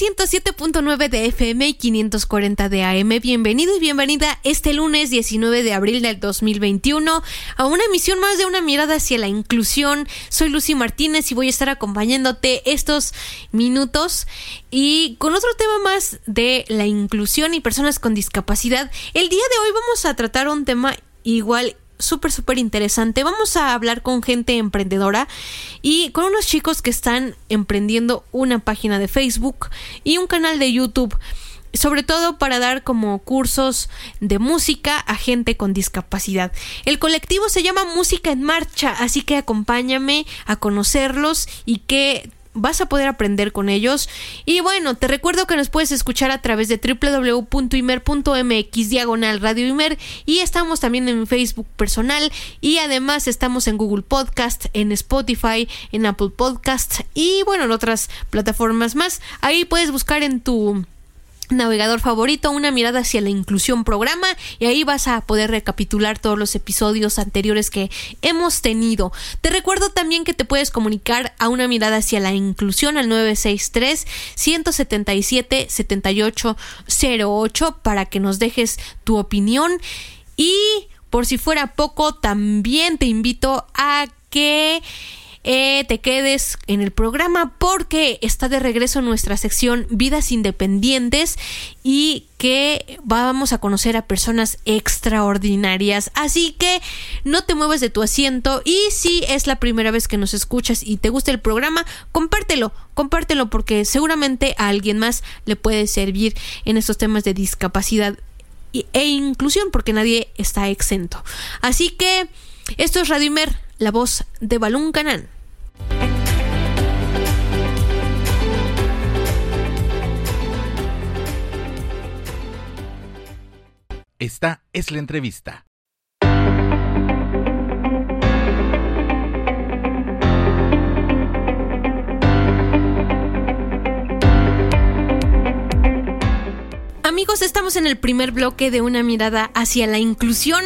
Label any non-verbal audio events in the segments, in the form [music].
107.9 de FM y 540 de AM. Bienvenido y bienvenida este lunes 19 de abril del 2021 a una emisión más de una mirada hacia la inclusión. Soy Lucy Martínez y voy a estar acompañándote estos minutos y con otro tema más de la inclusión y personas con discapacidad. El día de hoy vamos a tratar un tema igual súper, súper interesante. Vamos a hablar con gente emprendedora y con unos chicos que están emprendiendo una página de Facebook y un canal de YouTube sobre todo para dar como cursos de música a gente con discapacidad. El colectivo se llama Música en Marcha, así que acompáñame a conocerlos y que vas a poder aprender con ellos. Y bueno, te recuerdo que nos puedes escuchar a través de www.imer.mx diagonal Radio Imer y estamos también en Facebook personal y además estamos en Google Podcast, en Spotify, en Apple Podcast y bueno, en otras plataformas más. Ahí puedes buscar en tu navegador favorito, una mirada hacia la inclusión programa y ahí vas a poder recapitular todos los episodios anteriores que hemos tenido. Te recuerdo también que te puedes comunicar a una mirada hacia la inclusión al 963 177 7808 para que nos dejes tu opinión y por si fuera poco también te invito a que eh, te quedes en el programa porque está de regreso nuestra sección Vidas Independientes y que vamos a conocer a personas extraordinarias. Así que no te mueves de tu asiento y si es la primera vez que nos escuchas y te gusta el programa, compártelo, compártelo porque seguramente a alguien más le puede servir en estos temas de discapacidad e inclusión porque nadie está exento. Así que esto es Radio Imer, la voz de Balún Canán. Esta es la entrevista. Amigos, estamos en el primer bloque de una mirada hacia la inclusión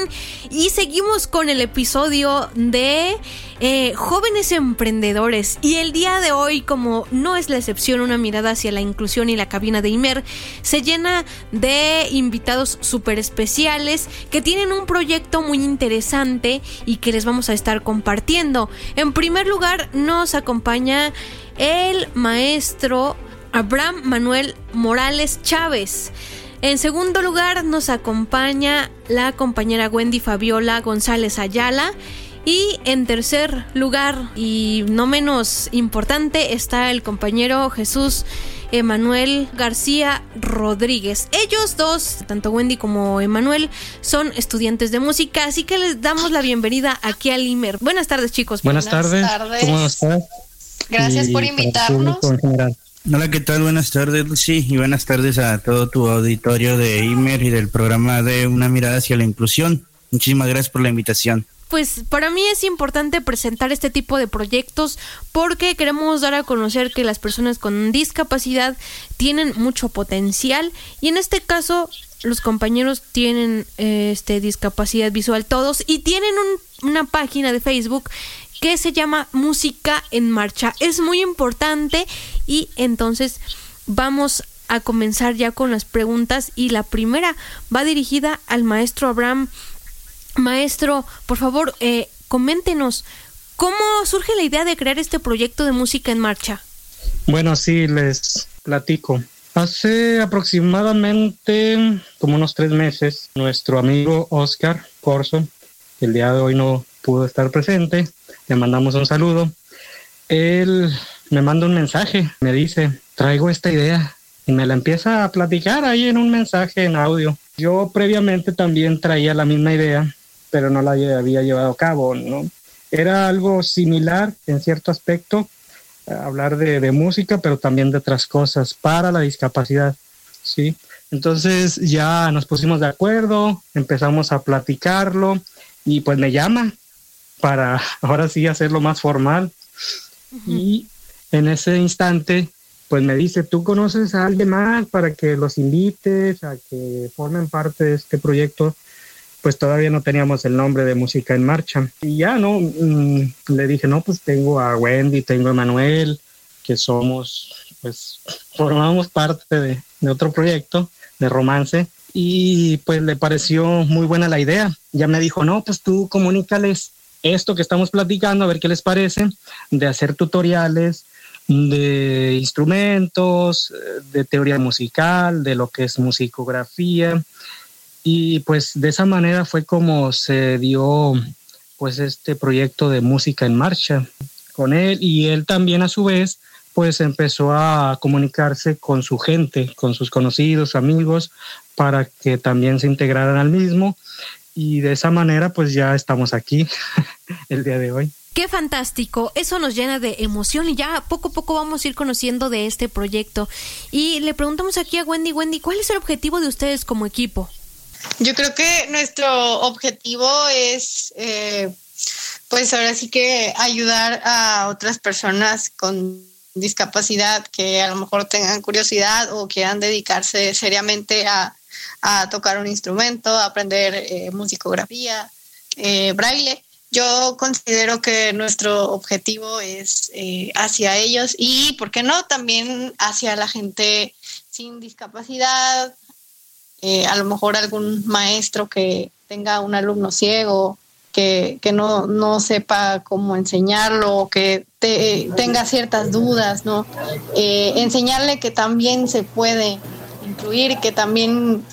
y seguimos con el episodio de eh, jóvenes emprendedores. Y el día de hoy, como no es la excepción, una mirada hacia la inclusión y la cabina de Imer, se llena de invitados súper especiales que tienen un proyecto muy interesante y que les vamos a estar compartiendo. En primer lugar, nos acompaña el maestro Abraham Manuel Morales Chávez. En segundo lugar nos acompaña la compañera Wendy Fabiola González Ayala. Y en tercer lugar, y no menos importante, está el compañero Jesús Emanuel García Rodríguez. Ellos dos, tanto Wendy como Emanuel, son estudiantes de música, así que les damos la bienvenida aquí al IMER. Buenas tardes, chicos. Buenas, tardes. ¿Cómo estás? Gracias por invitarnos. Hola, ¿qué tal? Buenas tardes, Lucy, y buenas tardes a todo tu auditorio de IMER y del programa de Una mirada hacia la inclusión. Muchísimas gracias por la invitación. Pues para mí es importante presentar este tipo de proyectos porque queremos dar a conocer que las personas con discapacidad tienen mucho potencial y en este caso los compañeros tienen este discapacidad visual todos y tienen una página de Facebook que se llama Música en Marcha. Es muy importante y entonces vamos a comenzar ya con las preguntas y la primera va dirigida al maestro Abraham. Maestro, por favor, eh, coméntenos, ¿cómo surge la idea de crear este proyecto de música en marcha? Bueno, sí, les platico. Hace aproximadamente como unos tres meses, nuestro amigo Oscar Corso, el día de hoy no pudo estar presente, le mandamos un saludo. Él me manda un mensaje, me dice, traigo esta idea y me la empieza a platicar ahí en un mensaje en audio. Yo previamente también traía la misma idea, pero no la había llevado a cabo, ¿no? Era algo similar en cierto aspecto, hablar de, música, pero también de otras cosas para la discapacidad, ¿sí? Entonces ya nos pusimos de acuerdo, empezamos a platicarlo y pues me llama para ahora sí hacerlo más formal. Y en ese instante, pues me dice, ¿tú conoces a alguien más para que los invites a que formen parte de este proyecto? Pues todavía no teníamos el nombre de Música en Marcha. Y ya, ¿no? Mm, le dije, no, pues tengo a Wendy, tengo a Manuel, que somos, pues formamos parte de, de otro proyecto de romance y pues le pareció muy buena la idea. Ya me dijo, no, pues tú comunícales esto que estamos platicando, a ver qué les parece, de hacer tutoriales de instrumentos, de teoría musical, de lo que es musicografía. Y pues de esa manera fue como se dio pues este proyecto de música en marcha con él y él también a su vez pues empezó a comunicarse con su gente, con sus conocidos, amigos, para que también se integraran al mismo. Y de esa manera, pues ya estamos aquí [laughs] el día de hoy. Qué fantástico, eso nos llena de emoción y ya poco a poco vamos a ir conociendo de este proyecto. Y le preguntamos aquí a Wendy, Wendy, ¿cuál es el objetivo de ustedes como equipo? Yo creo que nuestro objetivo es, eh, pues ahora sí que ayudar a otras personas con discapacidad que a lo mejor tengan curiosidad o quieran dedicarse seriamente a, tocar un instrumento, a aprender eh, musicografía, eh, braille. Yo considero que nuestro objetivo es eh, hacia ellos y, ¿por qué no?, también hacia la gente sin discapacidad, a lo mejor algún maestro que tenga un alumno ciego que, no, no, sepa cómo enseñarlo que tenga ciertas dudas, ¿no? Eh, enseñarle que también se puede incluir, que también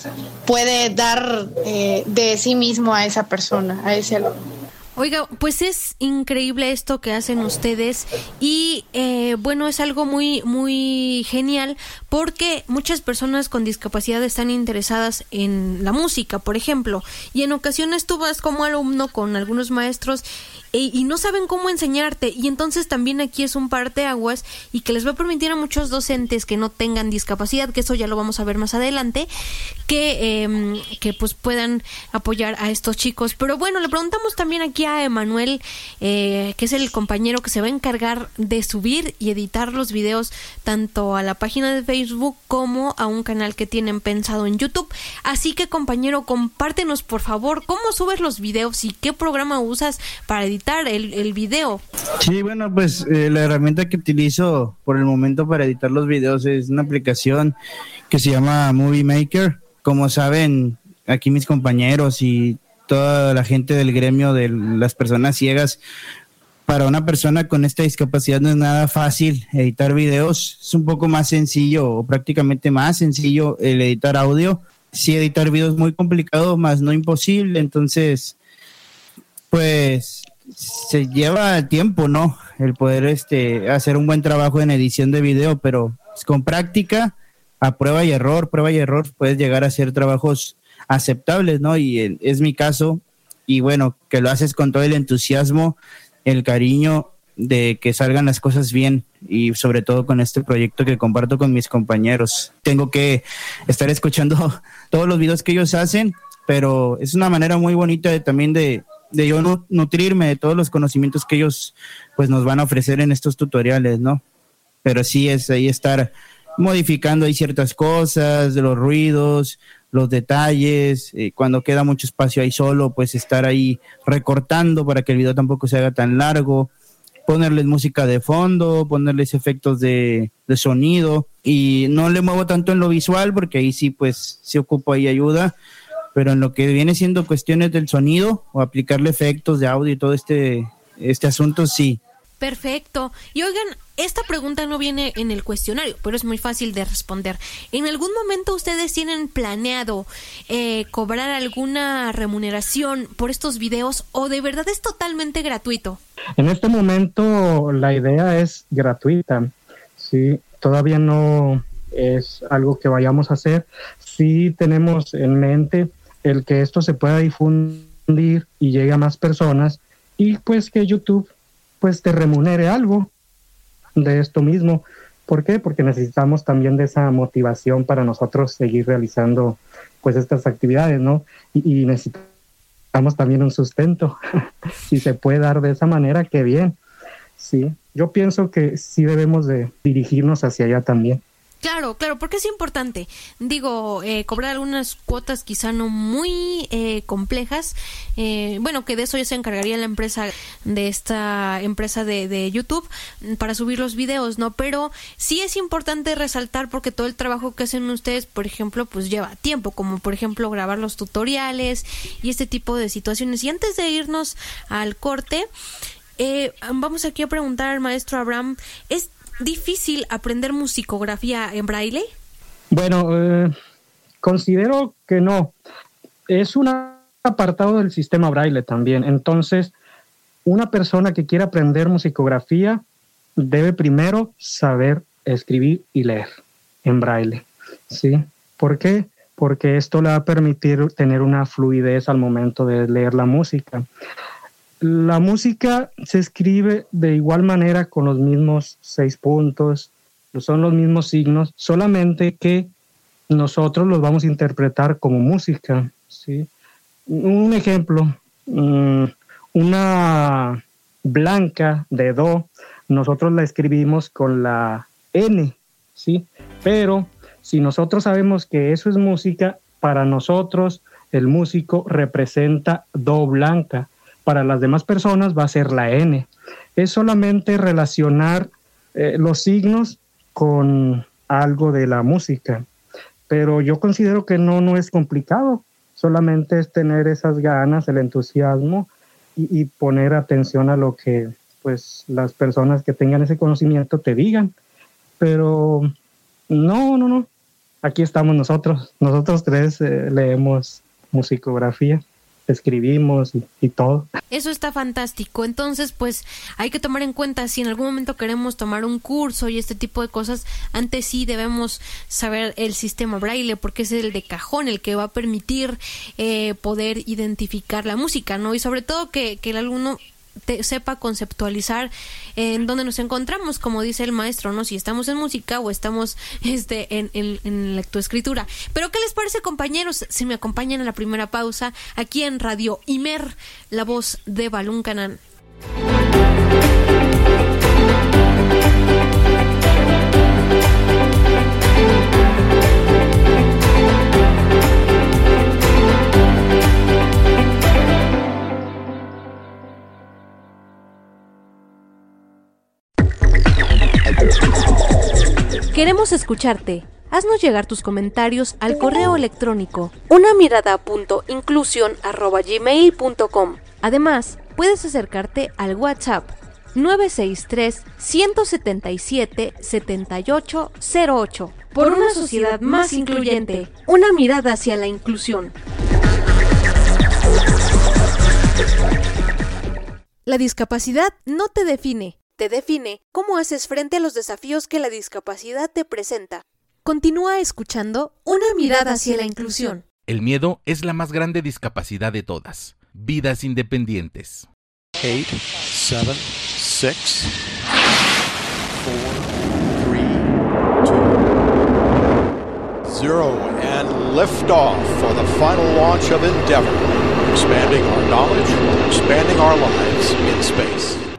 puede dar eh, de sí mismo a esa persona, a ese alumno. Oiga, pues es increíble esto que hacen ustedes y eh, bueno, es algo muy, muy genial porque muchas personas con discapacidad están interesadas en la música, por ejemplo, y en ocasiones tú vas como alumno con algunos maestros y no saben cómo enseñarte y entonces también aquí es un aguas y que les va a permitir a muchos docentes que no tengan discapacidad, que eso ya lo vamos a ver más adelante, que, em, que pues puedan apoyar a estos chicos. Pero bueno, le preguntamos también aquí a Emanuel, eh, que es el compañero que se va a encargar de subir y editar los videos tanto a la página de Facebook como a un canal que tienen pensado en YouTube. Así que compañero, compártenos por favor cómo subes los videos y qué programa usas para editar el, video. Sí, bueno, pues eh, la herramienta que utilizo por el momento para editar los videos es una aplicación que se llama Movie Maker. Como saben, aquí mis compañeros y toda la gente del gremio de las personas ciegas, para una persona con esta discapacidad no es nada fácil editar videos, es un poco más sencillo o prácticamente más sencillo el editar audio. Sí, editar videos es muy complicado, más no imposible, entonces, pues se lleva tiempo, ¿no? El poder este, hacer un buen trabajo en edición de video, pero con práctica, a prueba y error, prueba y error, puedes llegar a hacer trabajos aceptables, ¿no? Y es mi caso, y bueno, que lo haces con todo el entusiasmo, el cariño de que salgan las cosas bien y sobre todo con este proyecto que comparto con mis compañeros. Tengo que estar escuchando [laughs] todos los videos que ellos hacen, pero es una manera muy bonita de, también de, de yo nutrirme de todos los conocimientos que ellos pues nos van a ofrecer en estos tutoriales, ¿no? Pero sí es ahí estar modificando ahí ciertas cosas, los ruidos, los detalles, eh, cuando queda mucho espacio ahí solo, pues estar ahí recortando para que el video tampoco se haga tan largo, ponerles música de fondo, ponerles efectos de, de sonido y no le muevo tanto en lo visual porque ahí sí pues se ocupa ahí ayuda, pero en lo que viene siendo cuestiones del sonido o aplicarle efectos de audio y todo este, este asunto, sí. Perfecto. Y oigan, esta pregunta no viene en el cuestionario, pero es muy fácil de responder. ¿En algún momento ustedes tienen planeado eh, cobrar alguna remuneración por estos videos o de verdad es totalmente gratuito? En este momento la idea es gratuita. Sí, todavía no es algo que vayamos a hacer. Sí tenemos en mente el que esto se pueda difundir y llegue a más personas y pues que YouTube pues te remunere algo de esto mismo. ¿Por qué? Porque necesitamos también de esa motivación para nosotros seguir realizando pues estas actividades, ¿no? Y, necesitamos también un sustento. [laughs] si se puede dar de esa manera, qué bien. Sí, yo pienso que sí debemos de dirigirnos hacia allá también. Claro, claro, porque es importante. Digo, eh, cobrar algunas cuotas quizá no muy eh, complejas. Eh, bueno, que de eso ya se encargaría la empresa de esta empresa de, de, YouTube para subir los videos, ¿no? Pero sí es importante resaltar porque todo el trabajo que hacen ustedes, por ejemplo, pues lleva tiempo, como por ejemplo grabar los tutoriales y este tipo de situaciones. Y antes de irnos al corte, vamos aquí a preguntar al maestro Abraham, ¿es difícil aprender musicografía en braille? Bueno, eh, considero que no. Es un apartado del sistema braille también. Entonces, una persona que quiera aprender musicografía debe primero saber escribir y leer en braille. ¿Sí? ¿Por qué? Porque esto le va a permitir tener una fluidez al momento de leer la música. La música se escribe de igual manera con los mismos seis puntos, son los mismos signos, solamente que nosotros los vamos a interpretar como música. ¿sí? Un ejemplo, mm, una blanca de do, nosotros la escribimos con la N, ¿sí? Pero si nosotros sabemos que eso es música, para nosotros el músico representa do blanca para las demás personas va a ser la N. Es solamente relacionar eh, los signos con algo de la música. Pero yo considero que no, no es complicado, solamente es tener esas ganas, el entusiasmo y, poner atención a lo que pues las personas que tengan ese conocimiento te digan. Pero no, no, no. Aquí estamos nosotros. Nosotros tres eh, leemos musicografía escribimos y, todo. Eso está fantástico. Entonces, pues hay que tomar en cuenta si en algún momento queremos tomar un curso y este tipo de cosas, antes sí debemos saber el sistema braille porque es el de cajón el que va a permitir eh, poder identificar la música, ¿no? Y sobre todo que, que el alumno sepa conceptualizar en dónde nos encontramos, como dice el maestro, ¿no? Si estamos en música o estamos este, en, en, en lectoescritura. Pero, ¿qué les parece, compañeros? Si me acompañan a la primera pausa, aquí en Radio Imer, la voz de Balún Canán. Queremos escucharte. Haznos llegar tus comentarios al correo electrónico una mirada Además, puedes acercarte al WhatsApp 963 177 7808 por una sociedad más incluyente. Una mirada hacia la inclusión. La discapacidad no te define te define cómo haces frente a los desafíos que la discapacidad te presenta. Continúa escuchando Una mirada hacia la inclusión. El miedo es la más grande discapacidad de todas. Vidas independientes. 8, 7, 6, 4, 3, 2, 0, and lift off for the final launch of Endeavour. Expanding our knowledge, expanding our lives in space.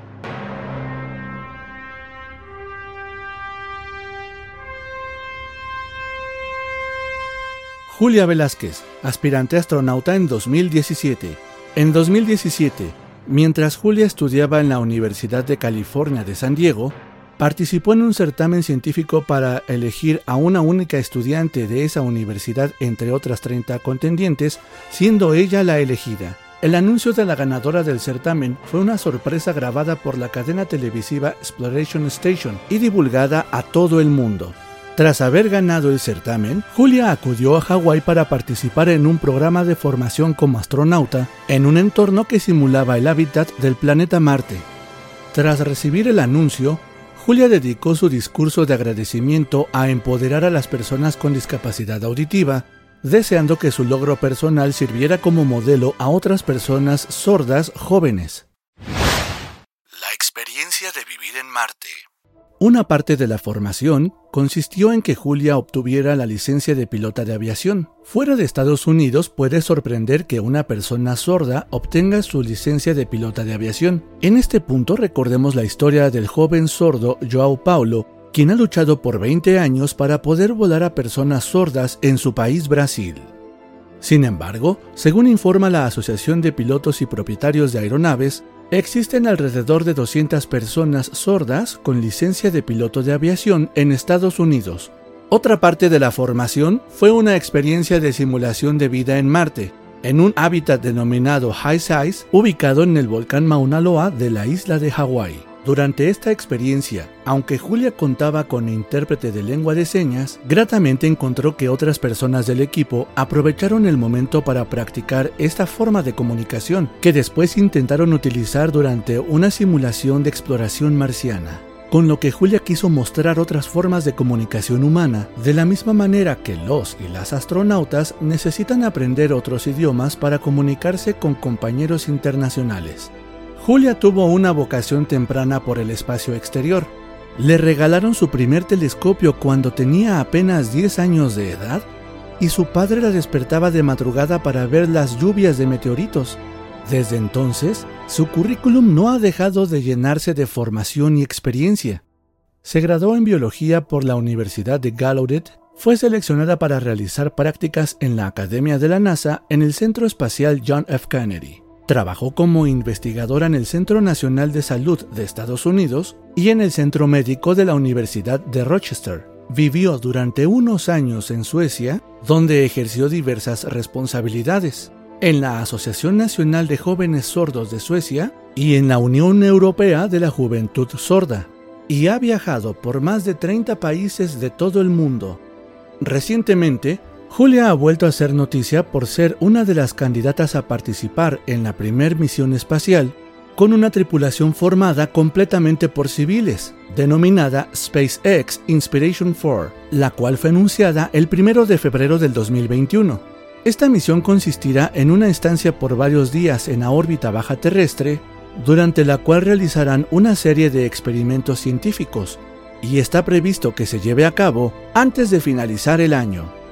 Julia Velázquez, aspirante astronauta en 2017. En 2017, mientras Julia estudiaba en la Universidad de California de San Diego, participó en un certamen científico para elegir a una única estudiante de esa universidad entre otras 30 contendientes, siendo ella la elegida. el anuncio de la ganadora del certamen fue una sorpresa grabada por la cadena televisiva Exploration Station y divulgada a todo el mundo. Tras haber ganado el certamen, Julia acudió a Hawái para participar en un programa de formación como astronauta en un entorno que simulaba el hábitat del planeta Marte. Tras recibir el anuncio, Julia dedicó su discurso de agradecimiento a empoderar a las personas con discapacidad auditiva, deseando que su logro personal sirviera como modelo a otras personas sordas jóvenes. La experiencia de vivir en Marte. Una parte de la formación consistió en que Julia obtuviera la licencia de pilota de aviación. Fuera de Estados Unidos puede sorprender que una persona sorda obtenga su licencia de pilota de aviación. En este punto recordemos la historia del joven sordo Joao Paulo, quien ha luchado por 20 años para poder volar a personas sordas en su país Brasil. Sin embargo, según informa la Asociación de Pilotos y Propietarios de Aeronaves, Existen alrededor de 200 personas sordas con licencia de piloto de aviación en Estados Unidos. Otra parte de la formación fue una experiencia de simulación de vida en Marte, en un hábitat denominado High Size, ubicado en el volcán Mauna Loa de la isla de Hawái. Durante esta experiencia, aunque Julia contaba con intérprete de lengua de señas, gratamente encontró que otras personas del equipo aprovecharon el momento para practicar esta forma de comunicación, que después intentaron utilizar durante una simulación de exploración marciana. Con lo que Julia quiso mostrar otras formas de comunicación humana, de la misma manera que los y las astronautas necesitan aprender otros idiomas para comunicarse con compañeros internacionales. Julia tuvo una vocación temprana por el espacio exterior. Le regalaron su primer telescopio cuando tenía apenas 10 años de edad y su padre la despertaba de madrugada para ver las lluvias de meteoritos. Desde entonces, su currículum no ha dejado de llenarse de formación y experiencia. Se graduó en biología por la Universidad de Gallaudet, fue seleccionada para realizar prácticas en la Academia de la NASA en el Centro Espacial John F. Kennedy. Trabajó como investigadora en el Centro Nacional de Salud de Estados Unidos y en el Centro Médico de la Universidad de Rochester. Vivió durante unos años en Suecia, donde ejerció diversas responsabilidades, en la Asociación Nacional de Jóvenes Sordos de Suecia y en la Unión Europea de la Juventud Sorda, y ha viajado por más de 30 países de todo el mundo. Recientemente, Julia ha vuelto a ser noticia por ser una de las candidatas a participar en la primer misión espacial con una tripulación formada completamente por civiles, denominada SpaceX Inspiration 4, la cual fue anunciada el 1 de febrero del 2021. Esta misión consistirá en una estancia por varios días en la órbita baja terrestre, durante la cual realizarán una serie de experimentos científicos, y está previsto que se lleve a cabo antes de finalizar el año.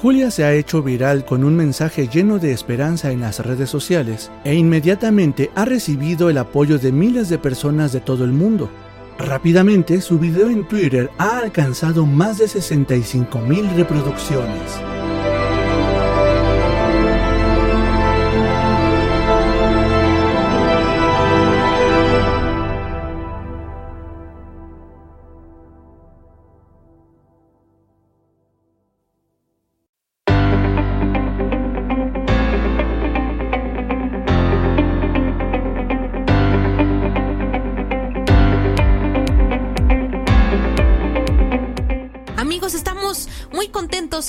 Julia se ha hecho viral con un mensaje lleno de esperanza en las redes sociales e inmediatamente ha recibido el apoyo de miles de personas de todo el mundo. Rápidamente su video en Twitter ha alcanzado más de 65 mil reproducciones.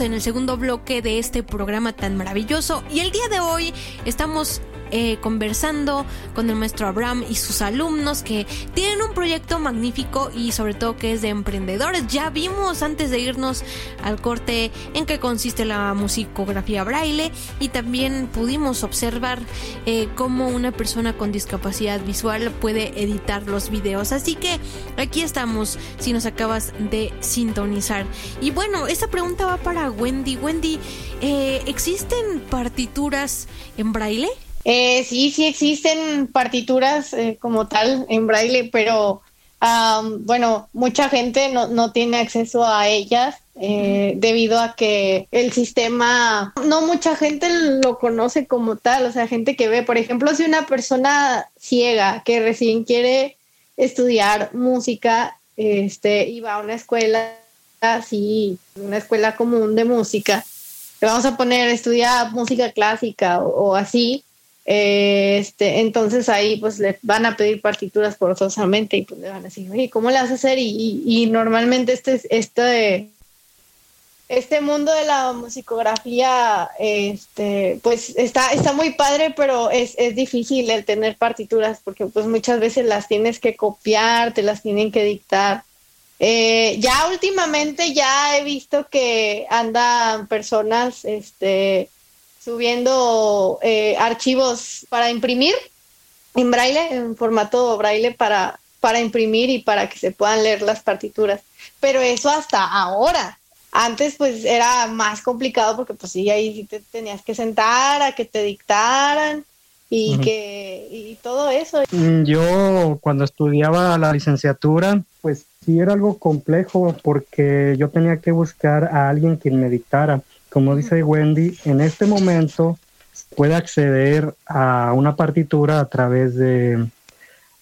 En el segundo bloque de este programa tan maravilloso. Y el día de hoy estamos eh, conversando con el maestro Abraham y sus alumnos que tienen un proyecto magnífico y sobre todo que es de emprendedores. Ya vimos antes de irnos al corte en qué consiste la musicografía braille y también pudimos observar eh, cómo una persona con discapacidad visual puede editar los videos. Así que aquí estamos si nos acabas de sintonizar. Y bueno, esta pregunta va para Wendy. Wendy, eh, ¿existen partituras en braille? Eh, sí, sí existen partituras eh, como tal en braille, pero bueno, mucha gente no, no, tiene acceso a ellas eh, debido a que el sistema, no mucha gente lo conoce como tal, o sea, gente que ve, por ejemplo, si una persona ciega que recién quiere estudiar música, este, y va a una escuela, así, una escuela común de música, le vamos a poner estudiar música clásica o así, este, entonces ahí pues le van a pedir partituras forzosamente y pues le van a decir, oye, ¿cómo le vas a hacer? Y, y, normalmente este, este, este mundo de la musicografía, este, pues está, está muy padre, pero es, es difícil el tener partituras porque pues muchas veces las tienes que copiar, te las tienen que dictar. Eh, ya últimamente ya he visto que andan personas, este, subiendo eh, archivos para imprimir en braille, en formato braille para, para imprimir y para que se puedan leer las partituras. Pero eso hasta ahora. Antes pues era más complicado porque pues sí, ahí te tenías que sentar a que te dictaran y que y todo eso. Mm, yo cuando estudiaba la licenciatura pues sí era algo complejo porque yo tenía que buscar a alguien que me dictara como dice Wendy, en este momento puede acceder a una partitura a través de,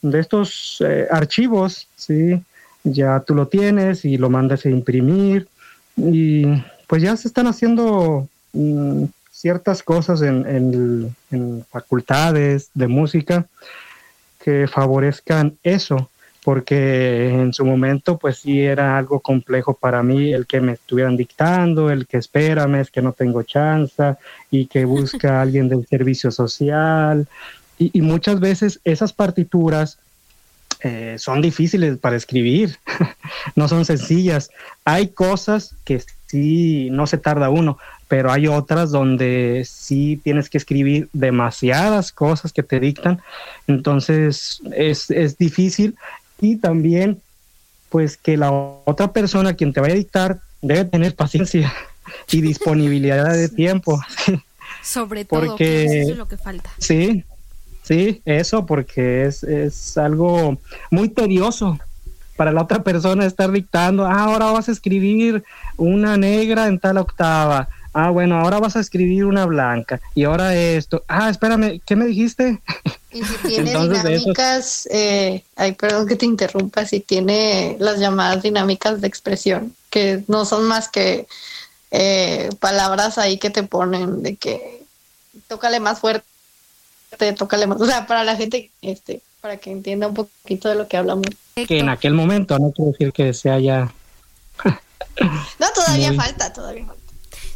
de estos eh, archivos, ¿sí? Ya tú lo tienes y lo mandas a imprimir y pues ya se están haciendo mm, ciertas cosas en, en facultades de música que favorezcan eso porque en su momento pues sí era algo complejo para mí el que me estuvieran dictando, el que espérame, es que no tengo chance y que busca a alguien del servicio social y, muchas veces esas partituras eh, son difíciles para escribir, [laughs] no son sencillas. Hay cosas que sí no se tarda uno, pero hay otras donde sí tienes que escribir demasiadas cosas que te dictan, entonces es, es difícil y también pues que la otra persona quien te vaya a dictar debe tener paciencia y [laughs] disponibilidad de tiempo. Sobre todo, porque eso es lo que falta. Sí, sí, eso, porque es, es algo muy tedioso para la otra persona estar dictando, ah, ahora vas a escribir una negra en tal octava, ah, bueno, ahora vas a escribir una blanca, y ahora esto, ah, espérame, ¿qué me dijiste? [laughs] Y si tiene dinámicas, eh, ay, perdón que te interrumpa, si tiene las llamadas dinámicas de expresión, que no son más que eh, palabras ahí que te ponen de que tócale más fuerte, tócale más, o sea, para la gente, este, para que entienda un poquito de lo que hablamos. Que en aquel momento, no quiero decir que se haya... [laughs] no, todavía falta, todavía falta.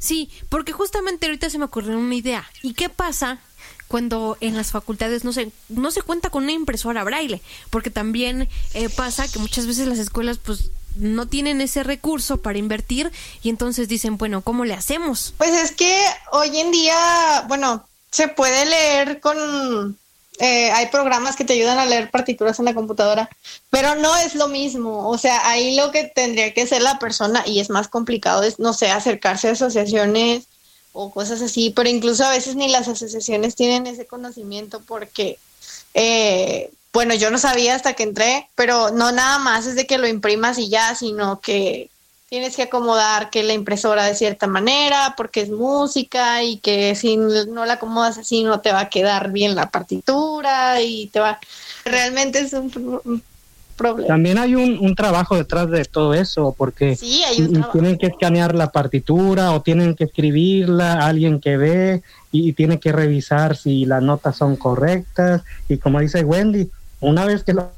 Sí, porque justamente ahorita se me ocurrió una idea. ¿Y qué pasa cuando en las facultades no se, no se cuenta con una impresora braille, porque también eh, pasa que muchas veces las escuelas pues no tienen ese recurso para invertir y entonces dicen, bueno, ¿cómo le hacemos? Pues es que hoy en día, bueno, se puede leer con... Eh, hay programas que te ayudan a leer partituras en la computadora, pero no es lo mismo. O sea, ahí lo que tendría que hacer la persona, y es más complicado, es, no sé, acercarse a asociaciones o cosas así, pero incluso a veces ni las asociaciones tienen ese conocimiento porque, eh, bueno, yo no sabía hasta que entré, pero no nada más es de que lo imprimas y ya, sino que tienes que acomodar que la impresora de cierta manera, porque es música y que si no la acomodas así no te va a quedar bien la partitura y te va... Realmente es un, también hay un, trabajo detrás de todo eso, porque tienen que escanear la partitura o tienen que escribirla, alguien que ve y, tiene que revisar si las notas son correctas. Y como dice Wendy, una vez que lo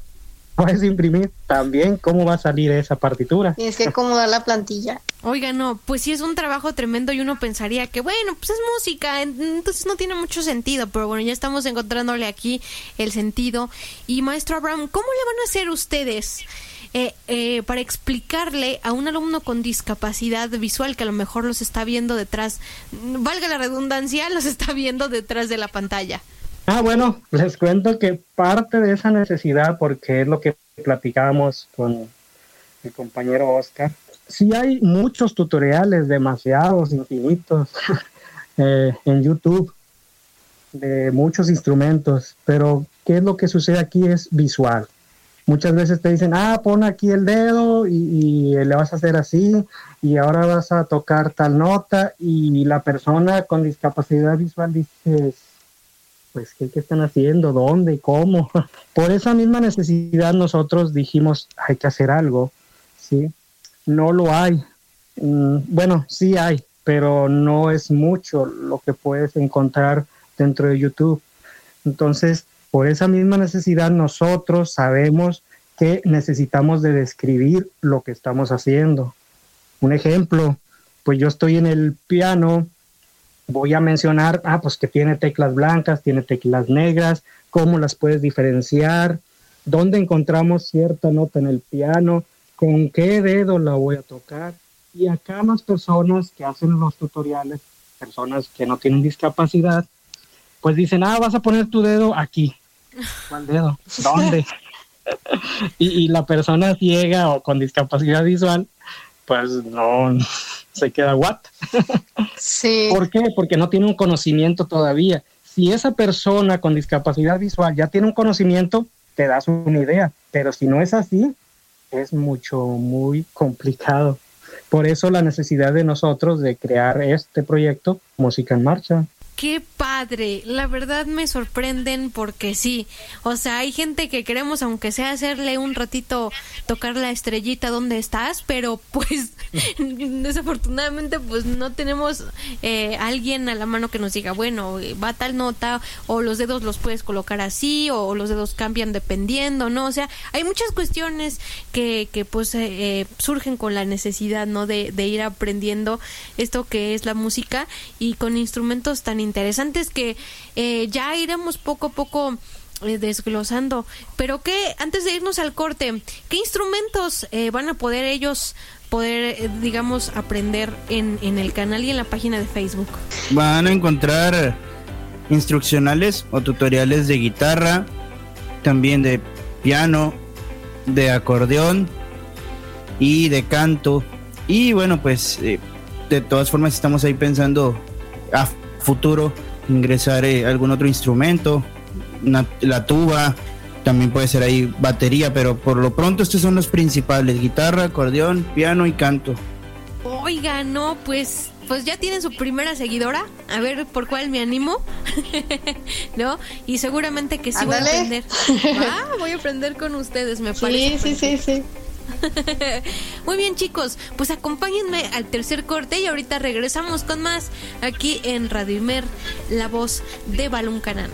puedes imprimir, también cómo va a salir esa partitura. Tienes que acomodar la plantilla. Oiga, no, pues sí es un trabajo tremendo y uno pensaría que, bueno, pues es música, entonces no tiene mucho sentido, pero bueno, ya estamos encontrándole aquí el sentido. Y maestro Abraham, ¿cómo le van a hacer ustedes? Eh, eh, para explicarle a un alumno con discapacidad visual que a lo mejor los está viendo detrás, valga la redundancia, los está viendo detrás de la pantalla. Ah, bueno, les cuento que parte de esa necesidad, porque es lo que platicábamos con el compañero Oscar, sí hay muchos tutoriales, demasiados, infinitos, [laughs] eh, en YouTube de muchos instrumentos, pero ¿qué es lo que sucede aquí? Es visual. Muchas veces te dicen, ah, pon aquí el dedo y, y, le vas a hacer así y ahora vas a tocar tal nota y la persona con discapacidad visual dice, pues ¿qué, están haciendo, dónde, cómo. [laughs] Por esa misma necesidad nosotros dijimos, hay que hacer algo, ¿sí? No lo hay. Mm, bueno, sí hay, pero no es mucho lo que puedes encontrar dentro de YouTube. Entonces, por esa misma necesidad, nosotros sabemos que necesitamos de describir lo que estamos haciendo. Un ejemplo, pues yo estoy en el piano, voy a mencionar, ah, pues que tiene teclas blancas, tiene teclas negras, cómo las puedes diferenciar, dónde encontramos cierta nota en el piano, con qué dedo la voy a tocar. Y acá las personas que hacen los tutoriales, personas que no tienen discapacidad, pues dicen, ah, vas a poner tu dedo aquí. [laughs] ¿Cuál dedo? ¿Dónde? [laughs] y, la persona ciega o con discapacidad visual, pues no [laughs] se queda what. sí. ¿Por qué? Porque no tiene un conocimiento todavía. Si esa persona con discapacidad visual ya tiene un conocimiento, te das una idea. Pero si no es así, es mucho, muy complicado. Por eso la necesidad de nosotros de crear este proyecto, Música en Marcha. Qué padre, la verdad me sorprenden porque sí, o sea, hay gente que queremos aunque sea hacerle un ratito tocar la estrellita donde estás, pero pues [laughs] desafortunadamente pues no tenemos eh, alguien a la mano que nos diga, bueno, va tal nota o los dedos los puedes colocar así o los dedos cambian dependiendo, ¿no? O sea, hay muchas cuestiones que, que pues eh, eh, surgen con la necesidad, ¿no? De, de ir aprendiendo esto que es la música y con instrumentos tan interesantes que eh, ya iremos poco a poco eh, desglosando. Pero que antes de irnos al corte, ¿qué instrumentos eh, van a poder ellos poder, digamos, aprender en, en el canal y en la página de Facebook? Van a encontrar instruccionales o tutoriales de guitarra, también de piano, de acordeón y de canto. Y bueno, pues de todas formas estamos ahí pensando a futuro ingresar eh, algún otro instrumento, la tuba, también puede ser ahí batería, pero por lo pronto estos son los principales, guitarra, acordeón, piano y canto. Oiga, no, pues pues ya tienen su primera seguidora, a ver por cuál me animo, [laughs] ¿no? Y seguramente que sí voy a aprender. [laughs] Ah, voy a aprender con ustedes, me parece. Sí, sí, sí, sí. [laughs] Muy bien chicos, pues acompáñenme al tercer corte y ahorita regresamos con más aquí en Radio la voz de Balún Canal.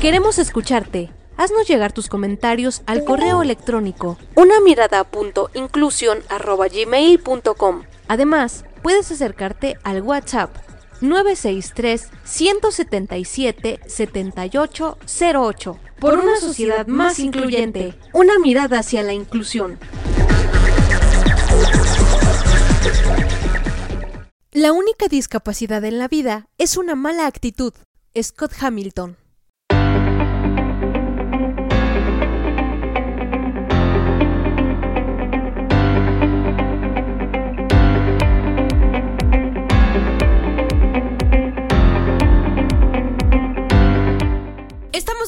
Queremos escucharte. Haznos llegar tus comentarios al correo electrónico una mirada.inclusión.gmail.com. Además, puedes acercarte al WhatsApp 963 177 7808 por una sociedad más incluyente. Una mirada hacia la inclusión. La única discapacidad en la vida es una mala actitud. Scott Hamilton.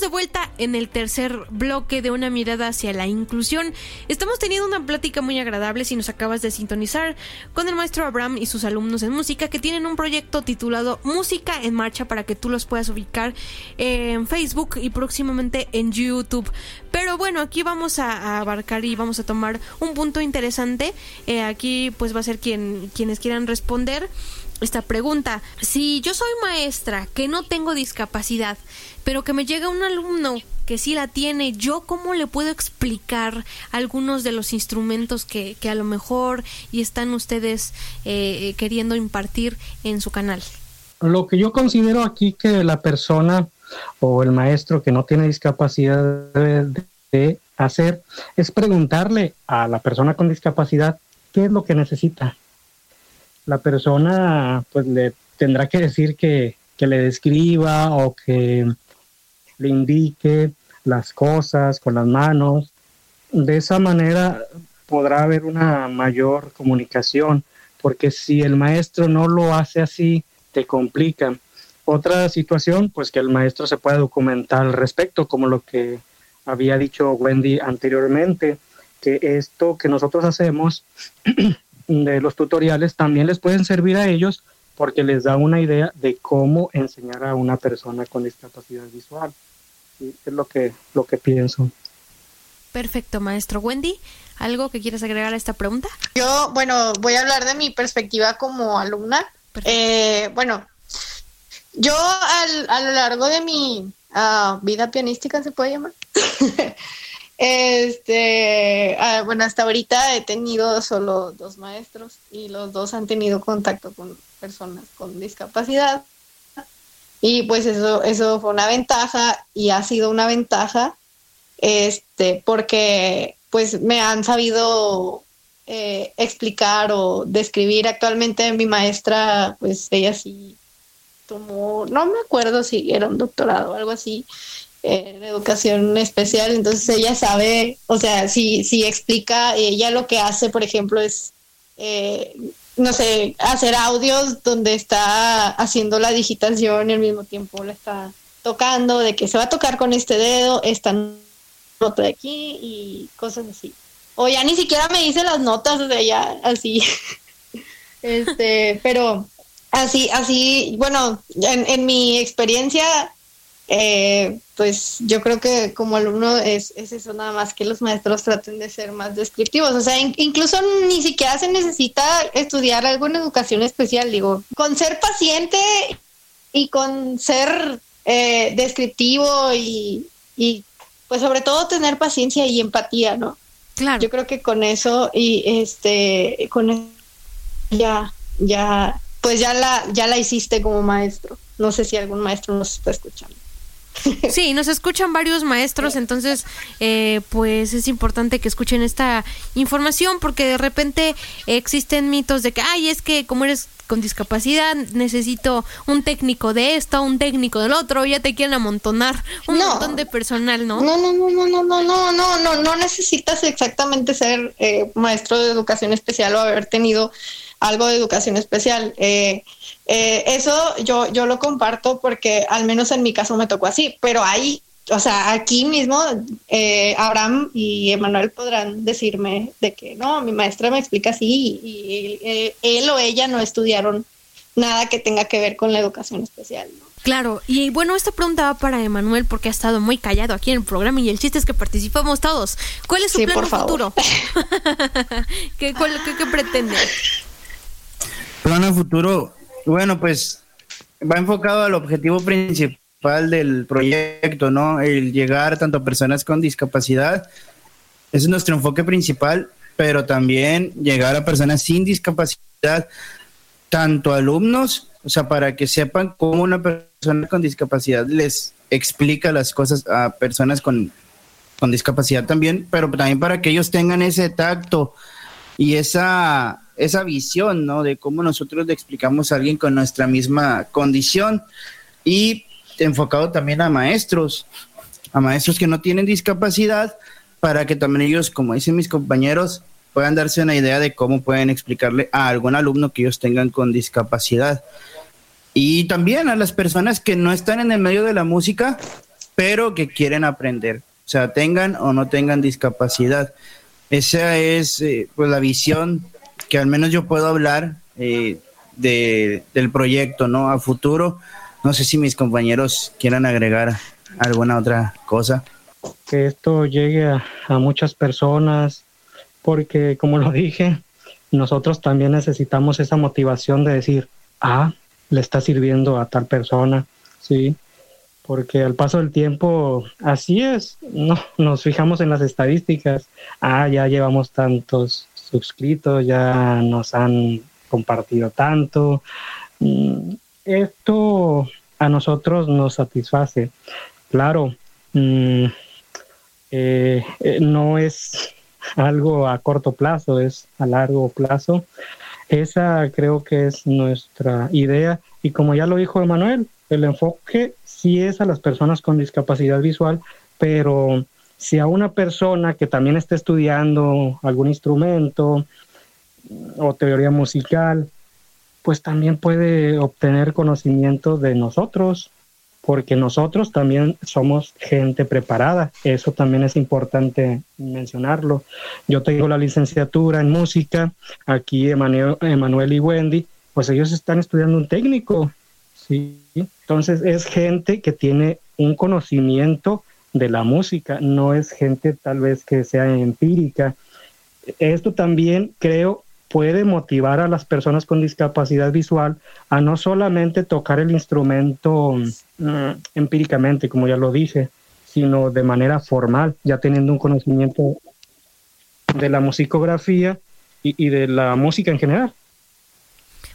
De vuelta en el tercer bloque de una mirada hacia la inclusión. Estamos teniendo una plática muy agradable si nos acabas de sintonizar con el maestro Abraham y sus alumnos en música que tienen un proyecto titulado Música en Marcha para que tú los puedas ubicar en Facebook y próximamente en YouTube. Pero bueno, aquí vamos a, abarcar y vamos a tomar un punto interesante. Eh, aquí pues va a ser quien, quienes quieran responder esta pregunta. Si yo soy maestra que no tengo discapacidad, pero que me llega un alumno que sí la tiene, ¿yo cómo le puedo explicar algunos de los instrumentos que, que a lo mejor y están ustedes eh, queriendo impartir en su canal? Lo que yo considero aquí que la persona o el maestro que no tiene discapacidad de hacer es preguntarle a la persona con discapacidad qué es lo que necesita. La persona pues le tendrá que decir que, que le describa o que le indique las cosas con las manos. De esa manera podrá haber una mayor comunicación, porque si el maestro no lo hace así, te complica. Otra situación, pues que el maestro se pueda documentar al respecto, como lo que había dicho Wendy anteriormente, que esto que nosotros hacemos [clears throat] de los tutoriales también les pueden servir a ellos porque les da una idea de cómo enseñar a una persona con discapacidad visual Sí, es lo que, lo que pienso. Perfecto, maestro. Wendy, ¿algo que quieras agregar a esta pregunta? Yo, bueno, voy a hablar de mi perspectiva como alumna. Eh, bueno, yo al, a lo largo de mi ah, vida pianística, ¿se puede llamar? [laughs] este, ah, bueno, hasta ahorita he tenido solo dos maestros y los dos han tenido contacto con personas con discapacidad. Y pues eso, eso fue una ventaja y ha sido una ventaja, este, porque pues me han sabido eh, explicar o describir. Actualmente mi maestra, pues ella sí tomó, no me acuerdo si era un doctorado o algo así, en educación especial, entonces ella sabe, o sea, si, si explica, ella lo que hace, por ejemplo, es eh, no sé, hacer audios donde está haciendo la digitación y al mismo tiempo la está tocando, de que se va a tocar con este dedo, esta nota de aquí y cosas así. O ya ni siquiera me dice las notas, o sea, ya así. [laughs] este, pero así, así, bueno, en, en mi experiencia eh, pues yo creo que como alumno es, es, eso nada más que los maestros traten de ser más descriptivos. O sea, incluso ni siquiera se necesita estudiar algo en educación especial, digo, con ser paciente y con ser eh, descriptivo y, y pues sobre todo tener paciencia y empatía, ¿no? Claro. Yo creo que con eso y este, con eso ya, ya, pues ya la, ya la hiciste como maestro. No sé si algún maestro nos está escuchando. [laughs] Sí, nos escuchan varios maestros, entonces eh, pues es importante que escuchen esta información porque de repente existen mitos de que, ay, es que como eres con discapacidad necesito un técnico de esto, un técnico del otro, ya te quieren amontonar un montón de personal, ¿no? No, no, no, no, no, no, no, no, no, no necesitas exactamente ser eh, maestro de educación especial o haber tenido algo de educación especial. Eh, eh, eso yo, yo lo comparto porque al menos en mi caso me tocó así, pero ahí, o sea, aquí mismo eh, Abraham y Emanuel podrán decirme de que no, mi maestra me explica así y, eh, él o ella no estudiaron nada que tenga que ver con la educación especial. Claro, y bueno, esta pregunta va para Emanuel porque ha estado muy callado aquí en el programa y el chiste es que participamos todos. ¿Cuál es su plan futuro? [laughs] ¿Qué, qué pretende? [laughs] Plan a futuro, bueno, pues va enfocado al objetivo principal del proyecto, ¿no? El llegar tanto a personas con discapacidad. Ese es nuestro enfoque principal, pero también llegar a personas sin discapacidad, tanto alumnos, o sea, para que sepan cómo una persona con discapacidad les explica las cosas a personas con, con discapacidad también, pero también para que ellos tengan ese tacto y esa esa visión, ¿no? De cómo nosotros le explicamos a alguien con nuestra misma condición y enfocado también a maestros, a maestros que no tienen discapacidad, para que también ellos, como dicen mis compañeros, puedan darse una idea de cómo pueden explicarle a algún alumno que ellos tengan con discapacidad. Y también a las personas que no están en el medio de la música, pero que quieren aprender, o sea, tengan o no tengan discapacidad. Esa es eh, pues la visión que al menos yo puedo hablar eh, de, del proyecto, ¿no? A futuro. No sé si mis compañeros quieran agregar alguna otra cosa. Que esto llegue a, a muchas personas, porque como lo dije, nosotros también necesitamos esa motivación de decir, ah, le está sirviendo a tal persona, ¿sí? Porque al paso del tiempo, así es, no, nos fijamos en las estadísticas, ah, ya llevamos tantos suscritos, ya nos han compartido tanto. Mm, esto a nosotros nos satisface. Claro, mm, eh, eh, no es algo a corto plazo, es a largo plazo. Esa creo que es nuestra idea y como ya lo dijo Emanuel, el enfoque sí es a las personas con discapacidad visual, pero si a una persona que también está estudiando algún instrumento o teoría musical, pues también puede obtener conocimiento de nosotros, porque nosotros también somos gente preparada. Eso también es importante mencionarlo. Yo tengo la licenciatura en música, aquí Emanuel y Wendy, pues ellos están estudiando un técnico, ¿sí? Entonces es gente que tiene un conocimiento de la música, no es gente tal vez que sea empírica. Esto también creo puede motivar a las personas con discapacidad visual a no solamente tocar el instrumento mm, empíricamente, como ya lo dije, sino de manera formal, ya teniendo un conocimiento de la musicografía y de la música en general.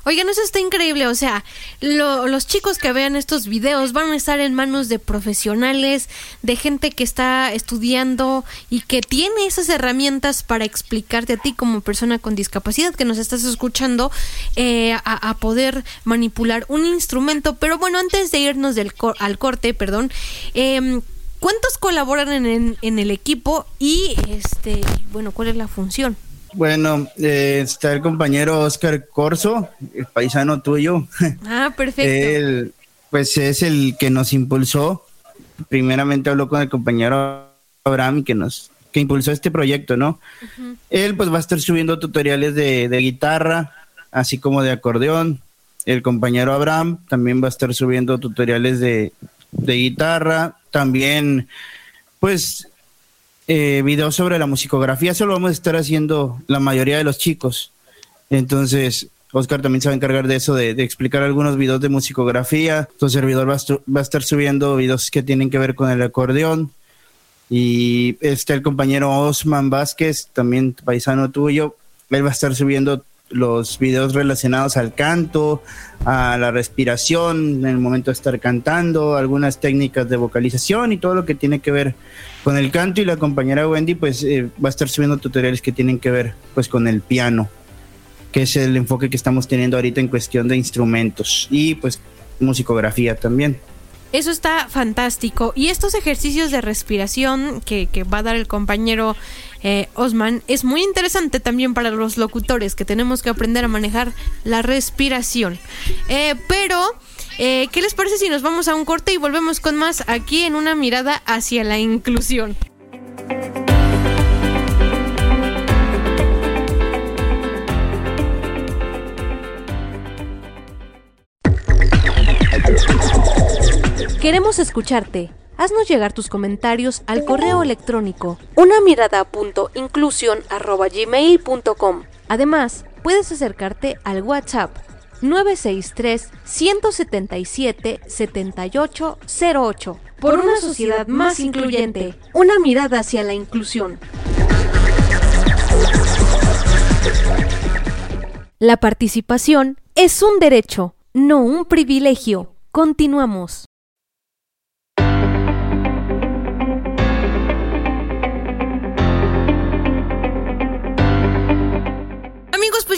Oigan, eso está increíble. O sea, los chicos que vean estos videos van a estar en manos de profesionales, de gente que está estudiando y que tiene esas herramientas para explicarte a ti como persona con discapacidad que nos estás escuchando eh, a, poder manipular un instrumento. Pero bueno, antes de irnos del al corte, perdón, eh, ¿cuántos colaboran en, en el equipo y este, bueno, cuál es la función? Bueno, eh, está el compañero Oscar Corso, el paisano tuyo. [laughs] Ah, perfecto. Él, pues es el que nos impulsó. Primeramente habló con el compañero Abraham que nos que impulsó este proyecto, ¿no? Él pues va a estar subiendo tutoriales de, de guitarra, así como de acordeón. El compañero Abraham también va a estar subiendo tutoriales de, de guitarra. También, pues eh, videos sobre la musicografía, eso lo vamos a estar haciendo la mayoría de los chicos. Entonces, Oscar también se va a encargar de eso, de, explicar algunos videos de musicografía. Tu servidor va a, estar subiendo videos que tienen que ver con el acordeón. Y está el compañero Osman Vázquez, también paisano tuyo. Él va a estar subiendo los videos relacionados al canto, a la respiración, en el momento de estar cantando, algunas técnicas de vocalización y todo lo que tiene que ver con el canto y la compañera Wendy pues eh, va a estar subiendo tutoriales que tienen que ver pues con el piano, que es el enfoque que estamos teniendo ahorita en cuestión de instrumentos y pues musicografía también. Eso está fantástico. Y estos ejercicios de respiración que, que va a dar el compañero eh, Osman es muy interesante también para los locutores que tenemos que aprender a manejar la respiración. Eh, pero, eh, ¿qué les parece si nos vamos a un corte y volvemos con más aquí en una mirada hacia la inclusión? Queremos escucharte. Haznos llegar tus comentarios al correo electrónico una mirada.inclusión.gmail.com. Además, puedes acercarte al WhatsApp 963 177 7808 por una sociedad más incluyente. Una mirada hacia la inclusión. La participación es un derecho, no un privilegio. Continuamos.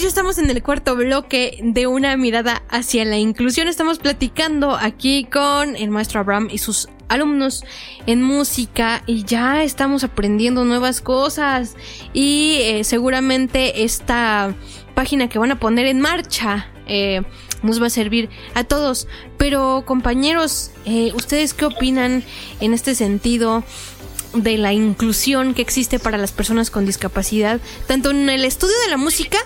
Estamos en el cuarto bloque de una mirada hacia la inclusión. Estamos platicando aquí con el maestro Abraham y sus alumnos en música y ya estamos aprendiendo nuevas cosas y eh, seguramente esta página que van a poner en marcha eh, nos va a servir a todos. Pero compañeros, eh, ¿ustedes qué opinan en este sentido? De la inclusión que existe para las personas con discapacidad, tanto en el estudio de la música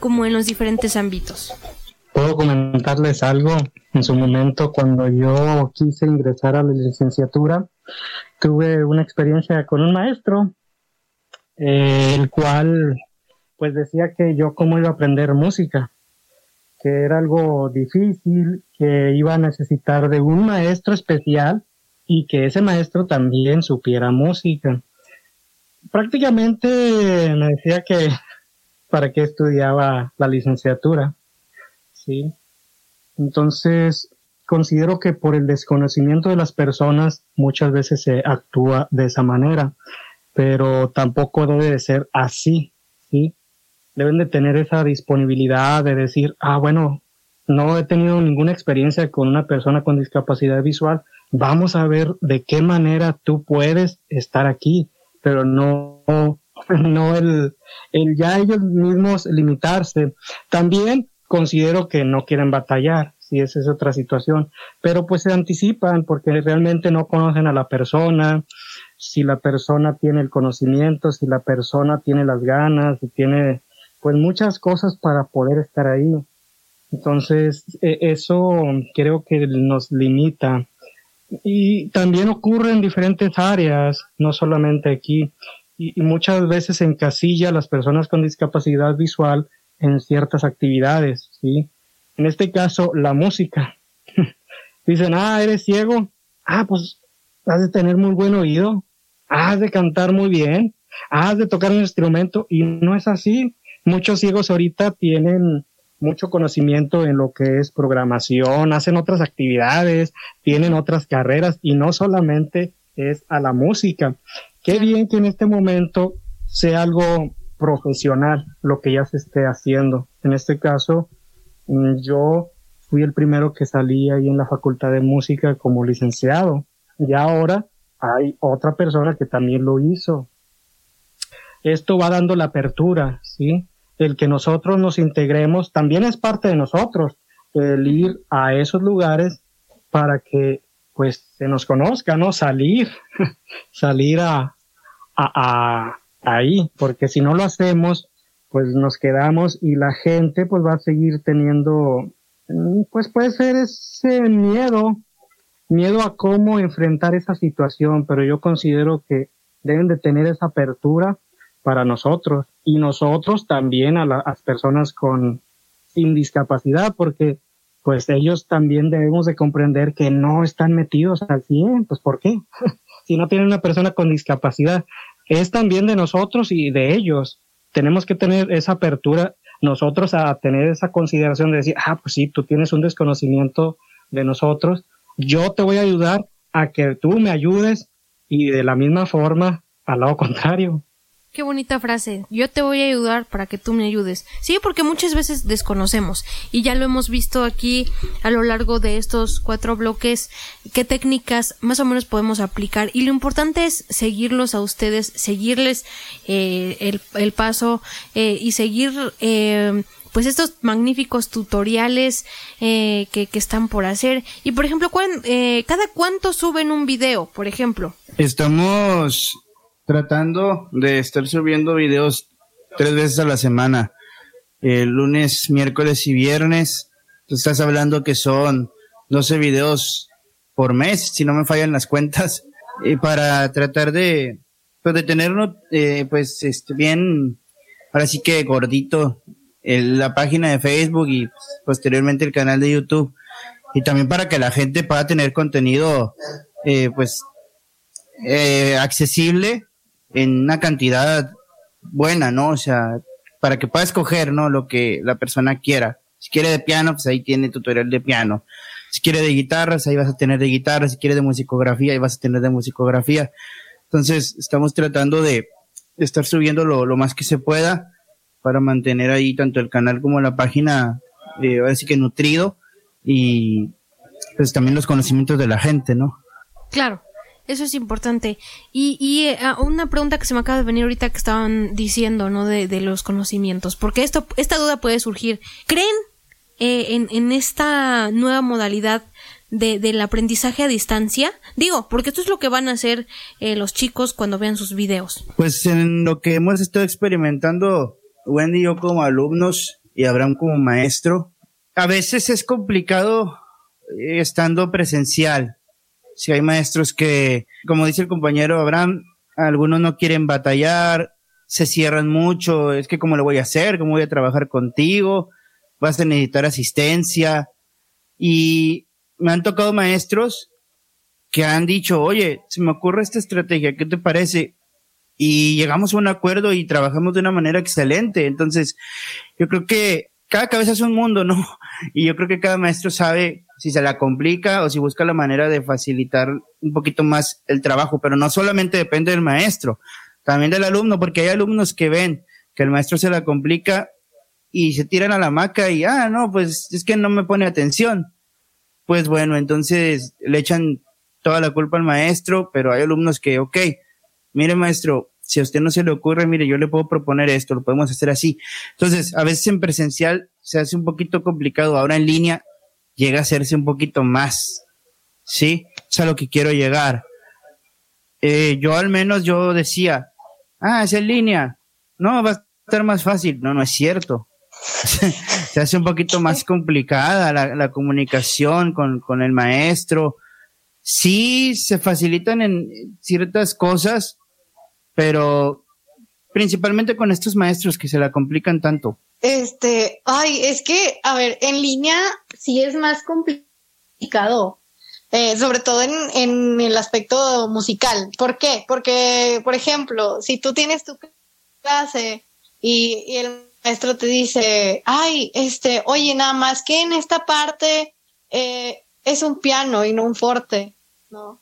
como en los diferentes ámbitos. Puedo comentarles algo. En su momento, cuando yo quise ingresar a la licenciatura, tuve una experiencia con un maestro, eh, el cual pues decía que yo cómo iba a aprender música, que era algo difícil, que iba a necesitar de un maestro especial y que ese maestro también supiera música. Prácticamente me decía que [laughs] para qué estudiaba la licenciatura. Sí. Entonces, considero que por el desconocimiento de las personas muchas veces se actúa de esa manera, pero tampoco debe de ser así, ¿sí? Deben de tener esa disponibilidad de decir, ah, bueno, no he tenido ninguna experiencia con una persona con discapacidad visual, vamos a ver de qué manera tú puedes estar aquí, pero no, [laughs] no el, el ya ellos mismos limitarse. También considero que no quieren batallar, si esa es otra situación, pero pues se anticipan porque realmente no conocen a la persona, si la persona tiene el conocimiento, si la persona tiene las ganas, si tiene pues muchas cosas para poder estar ahí. Entonces, e, eso creo que nos limita Y también ocurre en diferentes áreas, no solamente aquí, y, muchas veces encasilla a las personas con discapacidad visual en ciertas actividades, ¿sí? En este caso, la música. [laughs] Dicen, ah, eres ciego, ah, pues has de tener muy buen oído, has de cantar muy bien, has de tocar un instrumento, y no es así. Muchos ciegos ahorita tienen mucho conocimiento en lo que es programación, hacen otras actividades, tienen otras carreras y no solamente es a la música. Qué bien que en este momento sea algo profesional lo que ya se esté haciendo. En este caso, mm, yo fui el primero que salí ahí en la Facultad de Música como licenciado y ahora hay otra persona que también lo hizo. Esto va dando la apertura, ¿sí? El que nosotros nos integremos también es parte de nosotros, el ir a esos lugares para que pues se nos conozca, ¿no? Salir, [laughs] salir a, a, ahí, porque si no lo hacemos, pues nos quedamos y la gente pues va a seguir teniendo, mm, pues puede ser ese miedo, miedo a cómo enfrentar esa situación, pero yo considero que deben de tener esa apertura para nosotros y nosotros también a las personas con sin discapacidad, porque pues ellos también debemos de comprender que no están metidos al 100, pues ¿por qué? [laughs] si no tienen una persona con discapacidad, es también de nosotros y de ellos. Tenemos que tener esa apertura nosotros a tener esa consideración de decir, ah, pues sí, tú tienes un desconocimiento de nosotros, yo te voy a ayudar a que tú me ayudes y de la misma forma al lado contrario. Qué bonita frase. Yo te voy a ayudar para que tú me ayudes. Sí, porque muchas veces desconocemos y ya lo hemos visto aquí a lo largo de estos cuatro bloques qué técnicas más o menos podemos aplicar y lo importante es seguirlos a ustedes, seguirles eh, el, el, paso eh, y seguir eh, pues estos magníficos tutoriales eh, que, que, están por hacer. Y por ejemplo, eh, ¿cada cuánto suben un video, por ejemplo? Estamos tratando de estar subiendo videos tres veces a la semana. El lunes, miércoles y viernes. Tú estás hablando que son 12 videos por mes, si no me fallan las cuentas. Y para tratar de, pues de tenerlo, eh, pues, este, bien, ahora sí que gordito, la página de Facebook y pues, posteriormente el canal de YouTube. Y también para que la gente pueda tener contenido, eh, pues, eh, accesible en una cantidad buena, ¿no? O sea, para que pueda escoger, ¿no? Lo que la persona quiera. Si quiere de piano, pues ahí tiene tutorial de piano. Si quiere de guitarras, ahí vas a tener de guitarra. Si quiere de musicografía, ahí vas a tener de musicografía. Entonces, estamos tratando de, estar subiendo lo, más que se pueda para mantener ahí tanto el canal como la página, eh, así que nutrido y pues también los conocimientos de la gente, ¿no? Claro. Eso es importante. Y, y eh, una pregunta que se me acaba de venir ahorita que estaban diciendo, ¿no? De, de los conocimientos. Porque esto, esta duda puede surgir. ¿Creen eh, en, en esta nueva modalidad de, del aprendizaje a distancia? Digo, porque esto es lo que van a hacer eh, los chicos cuando vean sus videos. Pues en lo que hemos estado experimentando, Wendy y yo como alumnos y Abraham como maestro, a veces es complicado estando presencial si hay maestros que, como dice el compañero Abraham, algunos no quieren batallar, se cierran mucho, es que cómo lo voy a hacer, cómo voy a trabajar contigo, vas a necesitar asistencia. Y me han tocado maestros que han dicho, oye, se me ocurre esta estrategia, ¿qué te parece? Y llegamos a un acuerdo y trabajamos de una manera excelente. Entonces, yo creo que cada cabeza es un mundo, ¿no? [laughs] Y yo creo que cada maestro sabe si se la complica o si busca la manera de facilitar un poquito más el trabajo, pero no solamente depende del maestro, también del alumno, porque hay alumnos que ven que el maestro se la complica y se tiran a la maca y, ah, no, pues es que no me pone atención. Pues bueno, entonces le echan toda la culpa al maestro, pero hay alumnos que, ok, mire maestro, si a usted no se le ocurre, mire, yo le puedo proponer esto, lo podemos hacer así. Entonces, a veces en presencial se hace un poquito complicado, ahora en línea llega a hacerse un poquito más, ¿sí? Es a lo que quiero llegar. Eh, yo al menos yo decía, ah, es en línea, no, va a estar más fácil. No, no es cierto. [laughs] Se hace un poquito más complicada la, la comunicación con, con, el maestro. sí se facilitan en ciertas cosas, pero principalmente con estos maestros que se la complican tanto. Este, ay, es que, a ver, en línea sí es más complicado, eh, sobre todo en, en el aspecto musical. ¿Por qué? Porque, por ejemplo, si tú tienes tu clase y, el maestro te dice, ay, este, oye, nada más que en esta parte eh, es un piano y no un forte, ¿no?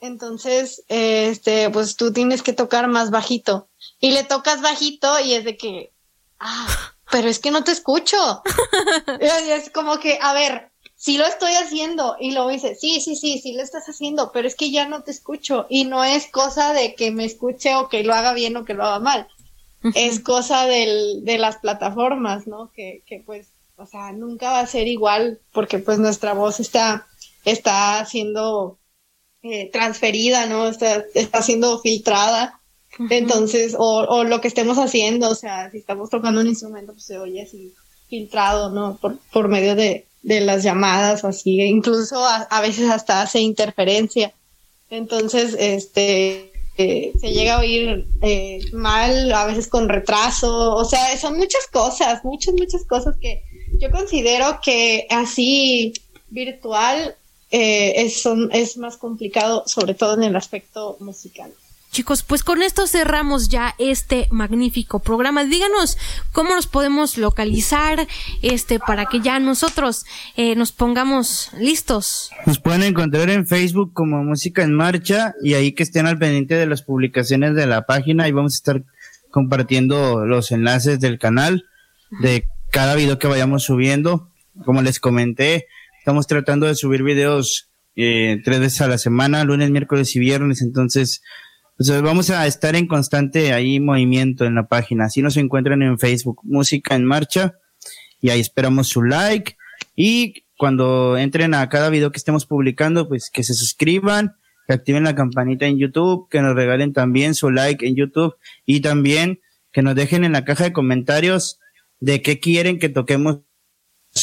Entonces, este, pues tú tienes que tocar más bajito. Y le tocas bajito y es de que, ah, pero es que no te escucho. [laughs] y es como que, a ver, sí lo estoy haciendo. Y luego dice, sí, sí, sí, sí lo estás haciendo, pero es que ya no te escucho. Y no es cosa de que me escuche o que lo haga bien o que lo haga mal. Es cosa del, de las plataformas, ¿no? Que, que pues, o sea, nunca va a ser igual porque pues nuestra voz está, está siendo eh, transferida, ¿no? Está, está siendo filtrada. Entonces, o, o lo que estemos haciendo, o sea, si estamos tocando un instrumento, pues se oye así filtrado, ¿no? Por, por medio de, de las llamadas o así, incluso a, a veces hasta hace interferencia. Entonces, este, eh, se llega a oír eh, mal, a veces con retraso, o sea, son muchas cosas, muchas, muchas cosas que yo considero que así virtual eh, es, son, es más complicado, sobre todo en el aspecto musical. Chicos, pues con esto cerramos ya este magnífico programa. Díganos cómo nos podemos localizar, este, para que ya nosotros eh, nos pongamos listos. Nos pueden encontrar en Facebook como Música en Marcha y ahí que estén al pendiente de las publicaciones de la página y vamos a estar compartiendo los enlaces del canal de cada video que vayamos subiendo. Como les comenté, estamos tratando de subir videos eh, tres veces a la semana, lunes, miércoles y viernes, entonces pues vamos a estar en constante ahí movimiento en la página. Así nos encuentran en Facebook, Música en Marcha, y ahí esperamos su like. Y cuando entren a cada video que estemos publicando, pues que se suscriban, que activen la campanita en YouTube, que nos regalen también su like en YouTube y también que nos dejen en la caja de comentarios de qué quieren que toquemos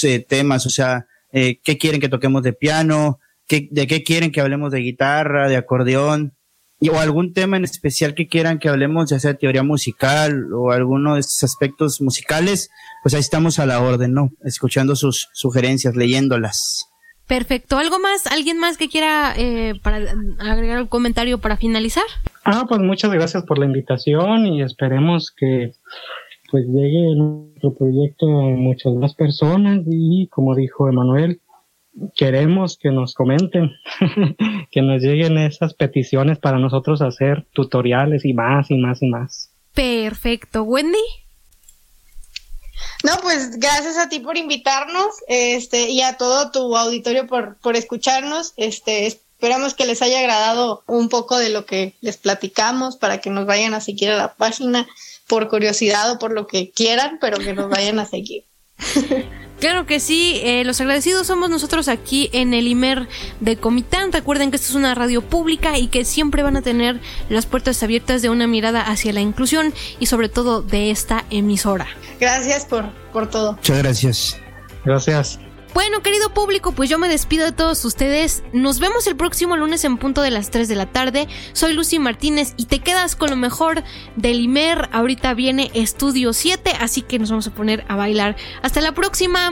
eh, temas, o sea, eh, qué quieren que toquemos de piano, qué, de qué quieren que hablemos de guitarra, de acordeón, o algún tema en especial que quieran que hablemos, ya sea teoría musical o alguno de estos aspectos musicales, pues ahí estamos a la orden, ¿no? Escuchando sus sugerencias, leyéndolas. Perfecto. ¿Algo más? ¿Alguien más que quiera eh, para agregar un comentario para finalizar? Ah, pues muchas gracias por la invitación y esperemos que pues llegue nuestro proyecto a muchas más personas y como dijo Emanuel, queremos que nos comenten, [laughs] que nos lleguen esas peticiones para nosotros hacer tutoriales y más y más y más. Perfecto. Wendy. No, pues gracias a ti por invitarnos, este, y a todo tu auditorio por, por escucharnos. Este, esperamos que les haya agradado un poco de lo que les platicamos para que nos vayan a seguir a la página por curiosidad o por lo que quieran, pero que nos vayan a seguir. [laughs] Claro que sí, eh, los agradecidos somos nosotros aquí en el IMER de Comitán. Recuerden que esta es una radio pública y que siempre van a tener las puertas abiertas de una mirada hacia la inclusión y sobre todo de esta emisora. Gracias por, por todo. Muchas gracias. Gracias. Bueno, querido público, pues yo me despido de todos ustedes. Nos vemos el próximo lunes en punto de las 3 de la tarde. Soy Lucy Martínez y te quedas con lo mejor del IMER. Ahorita viene Estudio 7, así que nos vamos a poner a bailar. Hasta la próxima.